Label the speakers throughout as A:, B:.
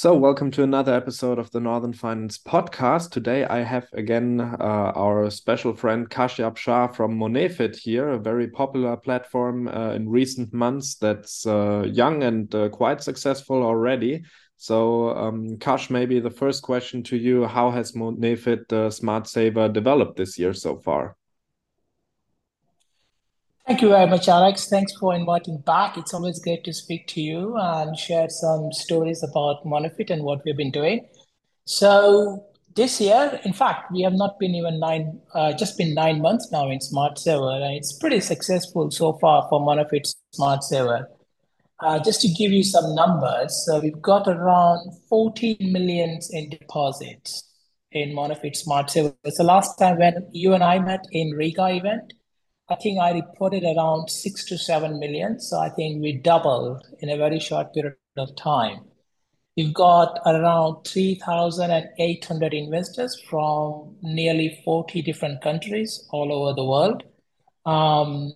A: So, welcome to another episode of the Northern Finance Podcast. Today, I have again uh, our special friend Kashyap Shah from Monefit here, a very popular platform uh, in recent months that's uh, young and uh, quite successful already. So, um, Kash, maybe the first question to you How has Monefit uh, Smart Saver developed this year so far?
B: Thank you very much, Alex. Thanks for inviting back. It's always great to speak to you and share some stories about Monefit and what we've been doing. So this year, in fact, we have not been even nine, uh, just been nine months now in Smart Saver, and it's pretty successful so far for Monefit Smart Saver. Uh, just to give you some numbers, so we've got around 14 millions in deposits in Monefit Smart Saver. The last time when you and I met in Riga event. I think I reported around six to seven million. So I think we doubled in a very short period of time. We've got around 3,800 investors from nearly 40 different countries all over the world. Um,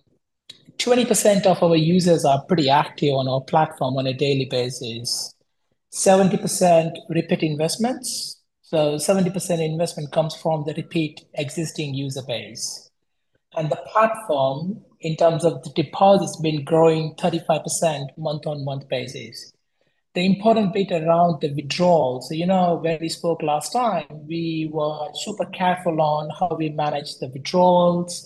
B: 20% of our users are pretty active on our platform on a daily basis. 70% repeat investments. So 70% investment comes from the repeat existing user base and the platform in terms of the deposits been growing 35% month on month basis. The important bit around the withdrawals, so, you know, when we spoke last time, we were super careful on how we manage the withdrawals,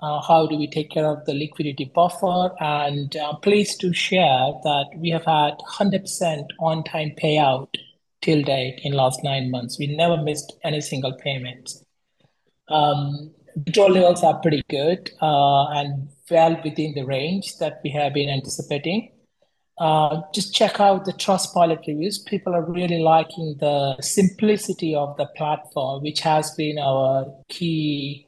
B: uh, how do we take care of the liquidity buffer, and I'm pleased to share that we have had 100% on-time payout till date in last nine months. We never missed any single payment. Um, Withdrawal levels are pretty good uh, and well within the range that we have been anticipating. Uh, just check out the Trustpilot reviews. People are really liking the simplicity of the platform, which has been our key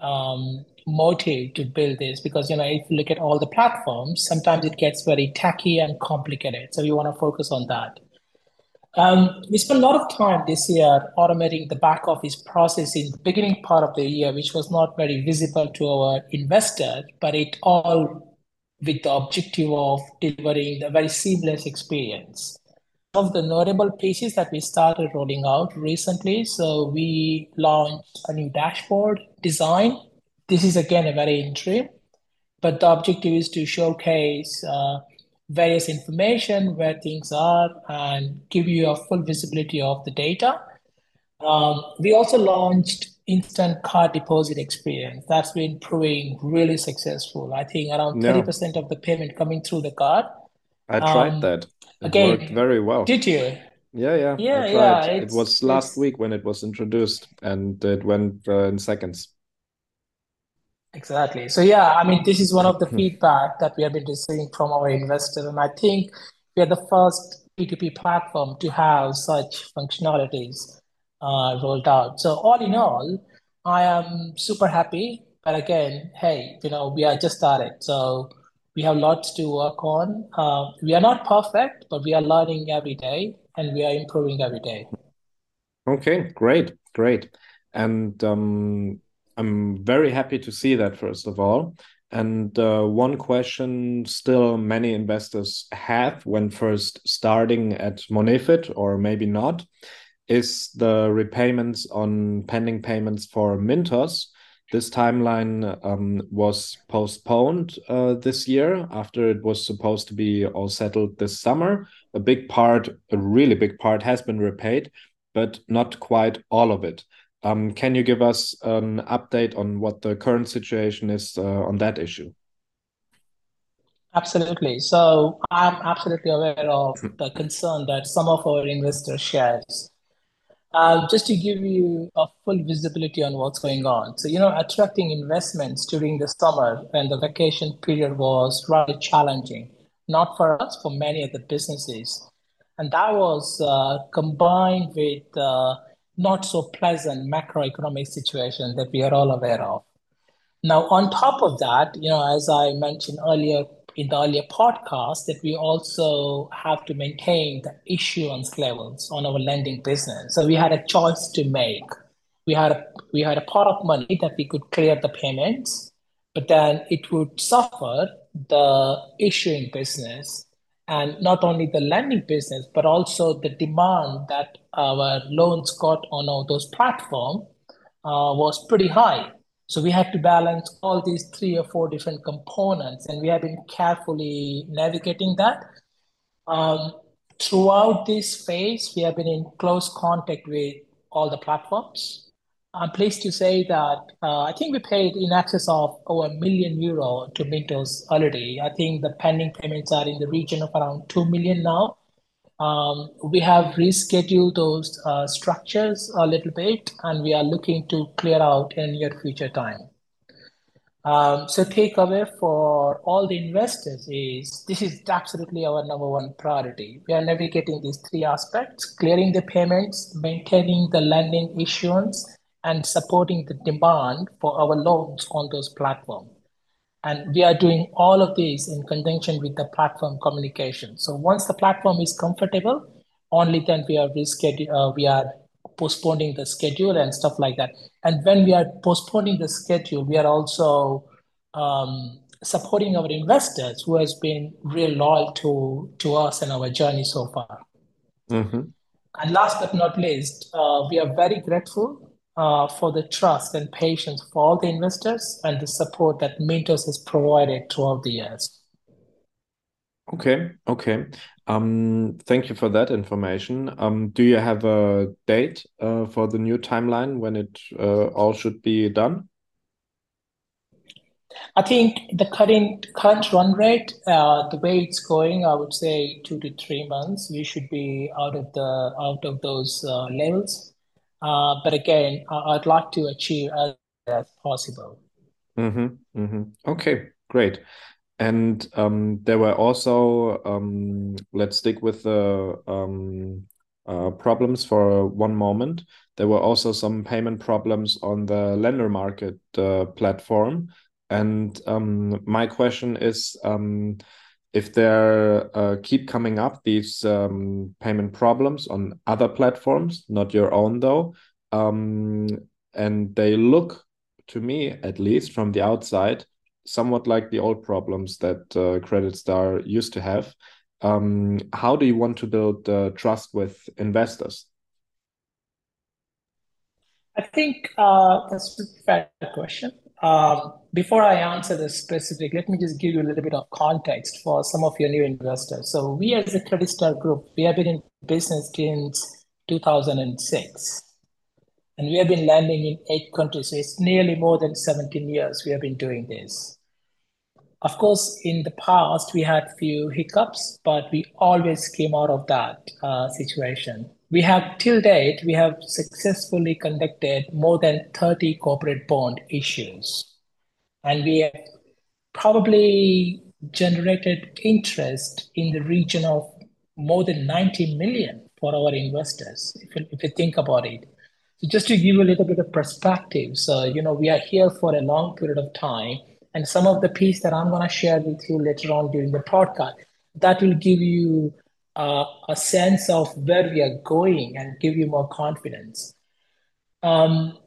B: um, motive to build this. Because you know, if you look at all the platforms, sometimes it gets very tacky and complicated. So we want to focus on that. Um, we spent a lot of time this year automating the back office process in the beginning part of the year, which was not very visible to our investors, but it all with the objective of delivering a very seamless experience. Of the notable pieces that we started rolling out recently. So we launched a new dashboard design. This is again a very interim, but the objective is to showcase uh, various information where things are and give you a full visibility of the data. Um, we also launched instant card deposit experience. That's been proving really successful. I think around thirty percent of the payment coming through the card.
A: I tried um, that. It again, worked very well.
B: Did you?
A: Yeah, yeah,
B: yeah, yeah.
A: It was last week when it was introduced, and it went uh, in seconds.
B: Exactly. So yeah, I mean, this is one of the feedback that we have been receiving from our investors, and I think we are the first P2P platform to have such functionalities uh, rolled out. So all in all, I am super happy. But again, hey, you know, we are just started, so we have lots to work on. Uh, we are not perfect, but we are learning every day, and we are improving every day.
A: Okay, great, great. And um, I'm very happy to see that, first of all. And uh, one question still many investors have when first starting at Monefit, or maybe not, is the repayments on pending payments for Mintos. This timeline um, was postponed uh, this year after it was supposed to be all settled this summer. A big part, a really big part, has been repaid, but not quite all of it. Um, can you give us an update on what the current situation is uh, on that issue?
B: Absolutely. So I'm absolutely aware of the concern that some of our investors shares. Uh, just to give you a full visibility on what's going on. So, you know, attracting investments during the summer when the vacation period was rather challenging, not for us, for many of the businesses. And that was uh, combined with uh, not so pleasant macroeconomic situation that we are all aware of. Now, on top of that, you know, as I mentioned earlier in the earlier podcast, that we also have to maintain the issuance levels on our lending business. So we had a choice to make. We had a, we had a pot of money that we could clear the payments, but then it would suffer the issuing business and not only the lending business, but also the demand that our loans got on all those platform uh, was pretty high. So we had to balance all these three or four different components, and we have been carefully navigating that. Um, throughout this phase, we have been in close contact with all the platforms. I'm pleased to say that uh, I think we paid in excess of over a million euro to Mintos already. I think the pending payments are in the region of around 2 million now. Um, we have rescheduled those uh, structures a little bit, and we are looking to clear out in near future time. Um, so takeaway for all the investors is this is absolutely our number one priority. We are navigating these three aspects, clearing the payments, maintaining the lending issuance, and supporting the demand for our loans on those platforms. And we are doing all of these in conjunction with the platform communication. So once the platform is comfortable, only then we are reschedule, uh, we are postponing the schedule and stuff like that. And when we are postponing the schedule, we are also um, supporting our investors who has been real loyal to to us and our journey so far. Mm-hmm. And last but not least, uh, we are very grateful uh, for the trust and patience for all the investors and the support that Mintos has provided throughout the years.
A: Okay, okay. Um, thank you for that information. Um, do you have a date uh, for the new timeline when it uh, all should be done?
B: I think the current current run rate, uh, the way it's going, I would say two to three months, we should be out of the out of those uh, levels. Uh, but again, I'd like to achieve as, as possible.
A: Mm-hmm, mm-hmm. Okay, great. And um, there were also, um, let's stick with the um, uh, problems for one moment. There were also some payment problems on the Lendermarket uh, platform. And um, my question is um, if there uh, keep coming up these um, payment problems on other platforms, not your own though, um, and they look to me, at least from the outside, somewhat like the old problems that uh, Creditstar used to have. Um, how do you want to build uh, trust with investors?
B: I think uh, that's a fair question. Um, before I answer this specific, let me just give you a little bit of context for some of your new investors. So we as a Creditstar Group, we have been in business since 2006. And we have been lending in eight countries. So it's nearly more than 17 years we have been doing this. Of course, in the past, we had few hiccups, but we always came out of that uh, situation. We have, till date, we have successfully conducted more than 30 corporate bond issues. And we have probably generated interest in the region of more than 90 million for our investors, if you, if you think about it. So just to give you a little bit of perspective, so you know we are here for a long period of time, and some of the piece that I'm going to share with you later on during the podcast that will give you uh, a sense of where we are going and give you more confidence. Um,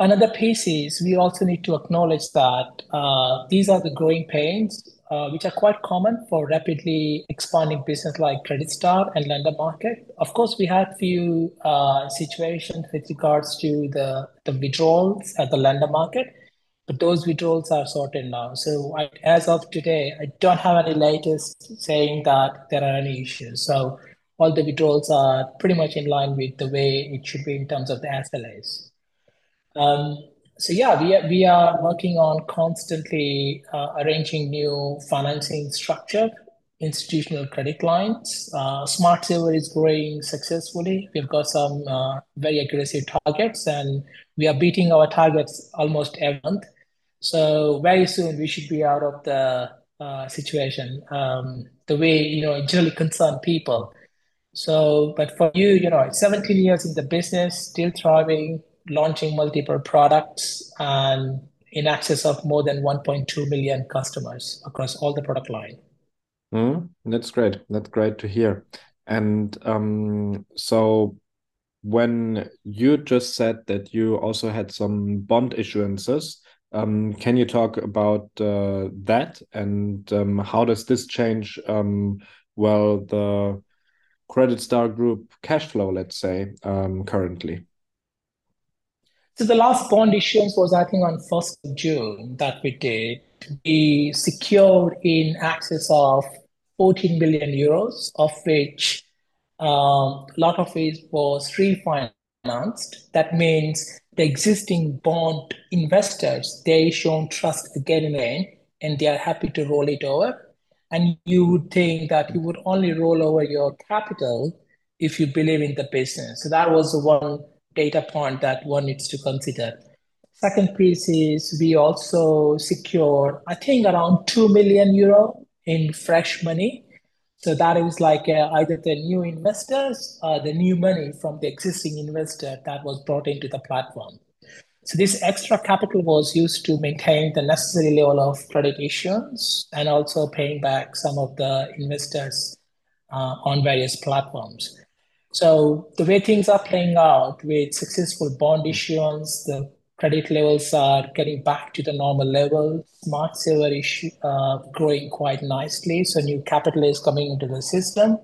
B: another piece is we also need to acknowledge that uh, these are the growing pains uh, which are quite common for rapidly expanding business like Creditstar and Lendermarket. Of course, we had few uh, situations with regards to the, the withdrawals at the Lendermarket but those withdrawals are sorted now. So I, as of today, I don't have any latest saying that there are any issues. So all the withdrawals are pretty much in line with the way it should be in terms of the SLAs. Um, so yeah, we are, we are working on constantly uh, arranging new financing structure, institutional credit lines. Uh, Smart Saver is growing successfully. We've got some uh, very aggressive targets, and we are beating our targets almost every month. So very soon we should be out of the uh, situation. Um, the way you know it generally concern people. So, but for you, you know, 17 years in the business, still thriving, launching multiple products, and in excess of more than 1.2 million customers across all the product line.
A: Mm, that's great. That's great to hear. And um, so, when you just said that you also had some bond issuances, Um, can you talk about uh, that and um, how does this change, um, well, the Creditstar Group cash flow, let's say, um, currently?
B: So the last bond issuance was, I think, on 1st of June that we did. We secured in excess of 14 billion euros, of which um, a lot of it was refinanced. That means the existing bond investors, they shown trust again and again, and they are happy to roll it over. And you would think that you would only roll over your capital if you believe in the business. So that was the one data point that one needs to consider. Second piece is we also secured, I think, around 2 million euro in fresh money. So that is like uh, either the new investors or the new money from the existing investor that was brought into the platform. So this extra capital was used to maintain the necessary level of credit issuance and also paying back some of the investors uh, on various platforms. So the way things are playing out with successful bond issuance, the credit levels are getting back to the normal level. Smart Saver issue uh, growing quite nicely, so new capital is coming into the system.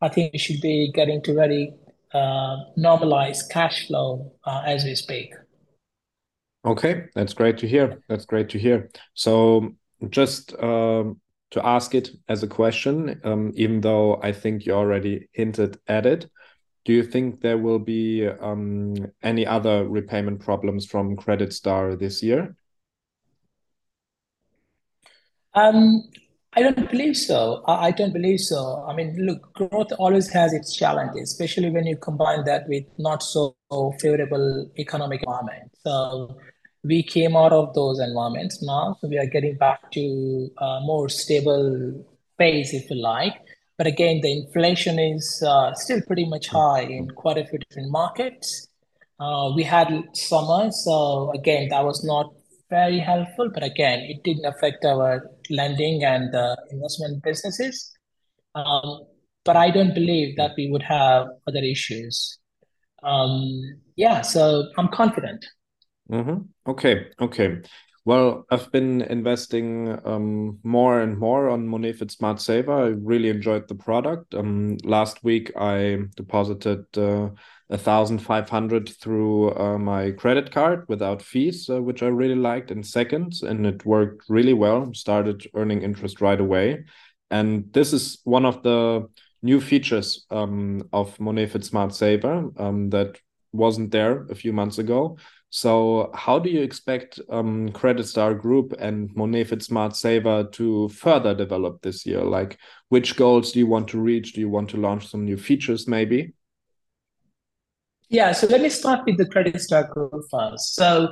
B: I think we should be getting to very uh, normalized cash flow uh, as we speak.
A: Okay, that's great to hear. That's great to hear. So just um, to ask it as a question, um, even though I think you already hinted at it, do you think there will be um, any other repayment problems from Creditstar this year?
B: Um, I don't believe so. I don't believe so. I mean, look, growth always has its challenges, especially when you combine that with not so favorable economic environment. So we came out of those environments now, so we are getting back to a more stable phase, if you like. But again, the inflation is uh, still pretty much high in quite a few different markets. Uh, we had summer, so again, that was not very helpful. But again, it didn't affect our lending and uh, investment businesses. Um, but I don't believe that we would have other issues. Um, yeah, so I'm confident.
A: Mm-hmm. Okay, okay. Well, I've been investing um, more and more on Monefit Smart Saver. I really enjoyed the product. Um, last week, I deposited uh, a thousand five hundred through uh, my credit card without fees, uh, which I really liked in seconds, and it worked really well. Started earning interest right away, and this is one of the new features um, of Monefit Smart Saver um, that wasn't there a few months ago. So, how do you expect um, Creditstar Group and Monefit Smart Saver to further develop this year? Like, which goals do you want to reach? Do you want to launch some new features, maybe?
B: Yeah, so let me start with the Credit Star Group first. So,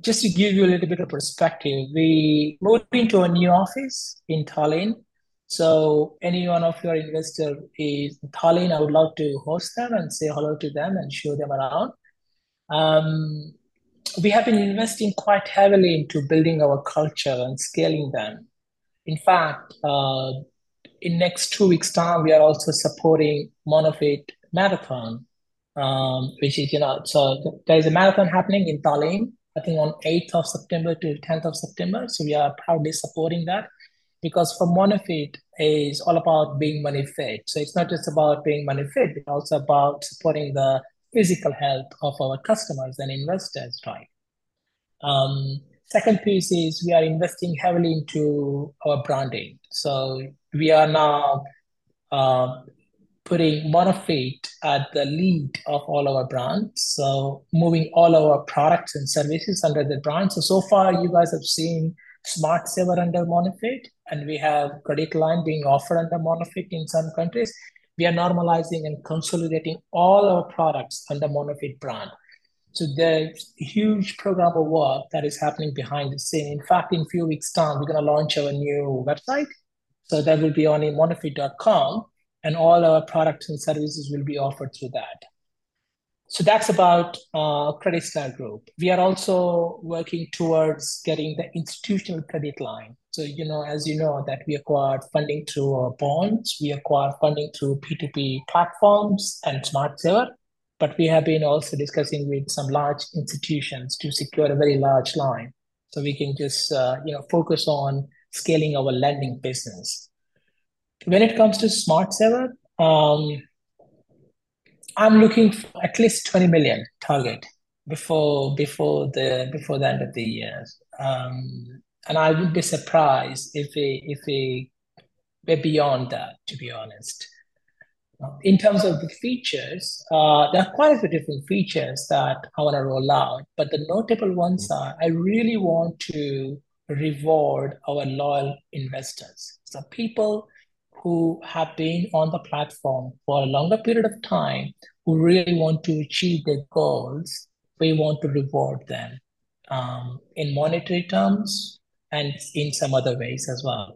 B: just to give you a little bit of perspective, we moved into a new office in Tallinn. So, any one of your investor is in Tallinn, I would love to host them and say hello to them and show them around. Um, we have been investing quite heavily into building our culture and scaling them. In fact, uh, in next two weeks' time, we are also supporting Monefit Marathon, um, which is, you know, so there is a marathon happening in Tallinn, I think on 8th of September to 10th of September. So we are proudly supporting that because for Monefit is all about being money fit. So it's not just about being money fit, it's also about supporting the physical health of our customers and investors, right? Um, second piece is we are investing heavily into our branding. So we are now uh, putting Monefit at the lead of all our brands. So moving all our products and services under the brand. So so far you guys have seen Smart Saver under Monefit, and we have credit line being offered under Monefit in some countries we are normalizing and consolidating all our products under Monefit brand. So there's huge program of work that is happening behind the scene. In fact, in a few weeks' time, we're going to launch our new website. So that will be on monefit.com, and all our products and services will be offered through that. So that's about uh, Creditstar Group. We are also working towards getting the institutional credit line. So, you know, as you know, that we acquired funding through our bonds, we acquired funding through P2P platforms and Smart Saver. But we have been also discussing with some large institutions to secure a very large line. so we can just uh, you know focus on scaling our lending business. When it comes to Smart Saver, um, I'm looking for at least 20 million target before before the before the end of the year. Um, and I would be surprised if we if we we're beyond that, to be honest. In terms of the features, uh, there are quite a few different features that I want to roll out, but the notable ones are I really want to reward our loyal investors. So people who have been on the platform for a longer period of time, who really want to achieve their goals, we want to reward them um, in monetary terms and in some other ways as well.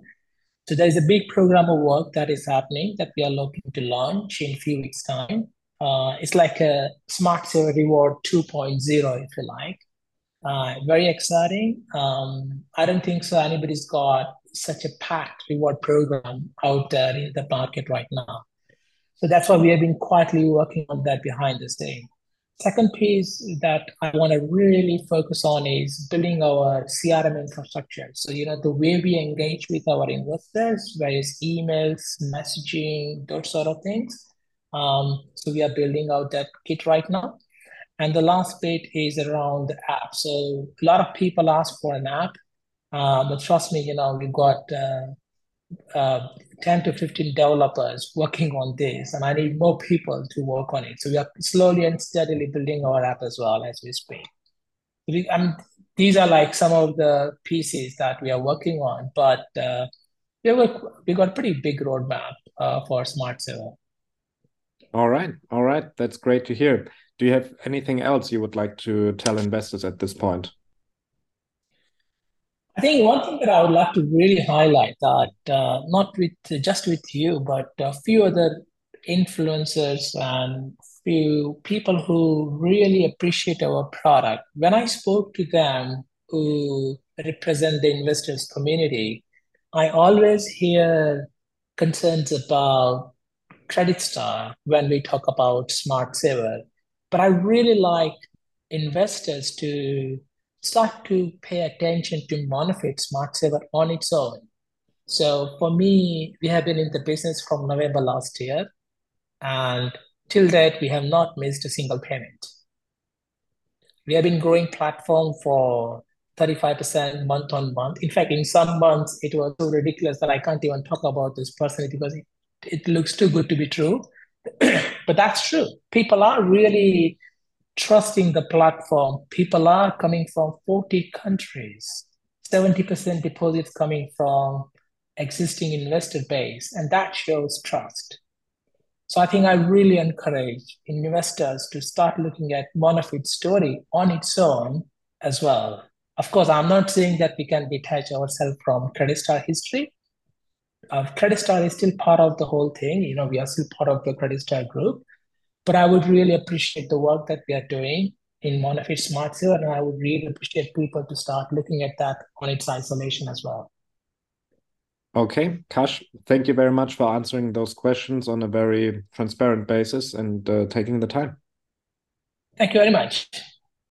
B: So there's a big program of work that is happening that we are looking to launch in a few weeks' time. Uh, it's like a Smart Saver Reward 2.0, if you like. Uh, very exciting. Um, I don't think so. Anybody's got such a packed reward program out there in the market right now. So that's why we have been quietly working on that behind the scene. Second piece that I want to really focus on is building our CRM infrastructure. So, you know, the way we engage with our investors, various emails, messaging, those sort of things. Um, so we are building out that kit right now. And the last bit is around the app. So a lot of people ask for an app, uh, but trust me, you know, we've got uh, uh, 10 to 15 developers working on this, and I need more people to work on it. So we are slowly and steadily building our app as well as we speak. We, um, these are like some of the pieces that we are working on, but uh, we have we got a pretty big roadmap uh, for Smart Saver.
A: All right, all right, that's great to hear. Do you have anything else you would like to tell investors at this point?
B: I think one thing that I would like to really highlight that uh, not with just with you, but a few other influencers and few people who really appreciate our product. When I spoke to them who represent the investors community, I always hear concerns about Creditstar when we talk about Smart Saver. But I really like investors to start to pay attention to Monefit Smart Saver on its own. So for me, we have been in the business from November last year, and till date, we have not missed a single payment. We have been growing platform for 35% month on month. In fact, in some months, it was so ridiculous that I can't even talk about this personally because it, it looks too good to be true. but that's true. People are really trusting the platform. People are coming from 40 countries, 70% deposits coming from existing investor base, and that shows trust. So I think I really encourage investors to start looking at Monefit's story on its own as well. Of course, I'm not saying that we can detach ourselves from Creditstar history. Uh, Creditstar is still part of the whole thing. You know, we are still part of the Creditstar group. But I would really appreciate the work that we are doing in Monefit Smart Saver, and I would really appreciate people to start looking at that on its isolation as well.
A: Okay, Kash, thank you very much for answering those questions on a very transparent basis and uh, taking the time.
B: Thank you very much.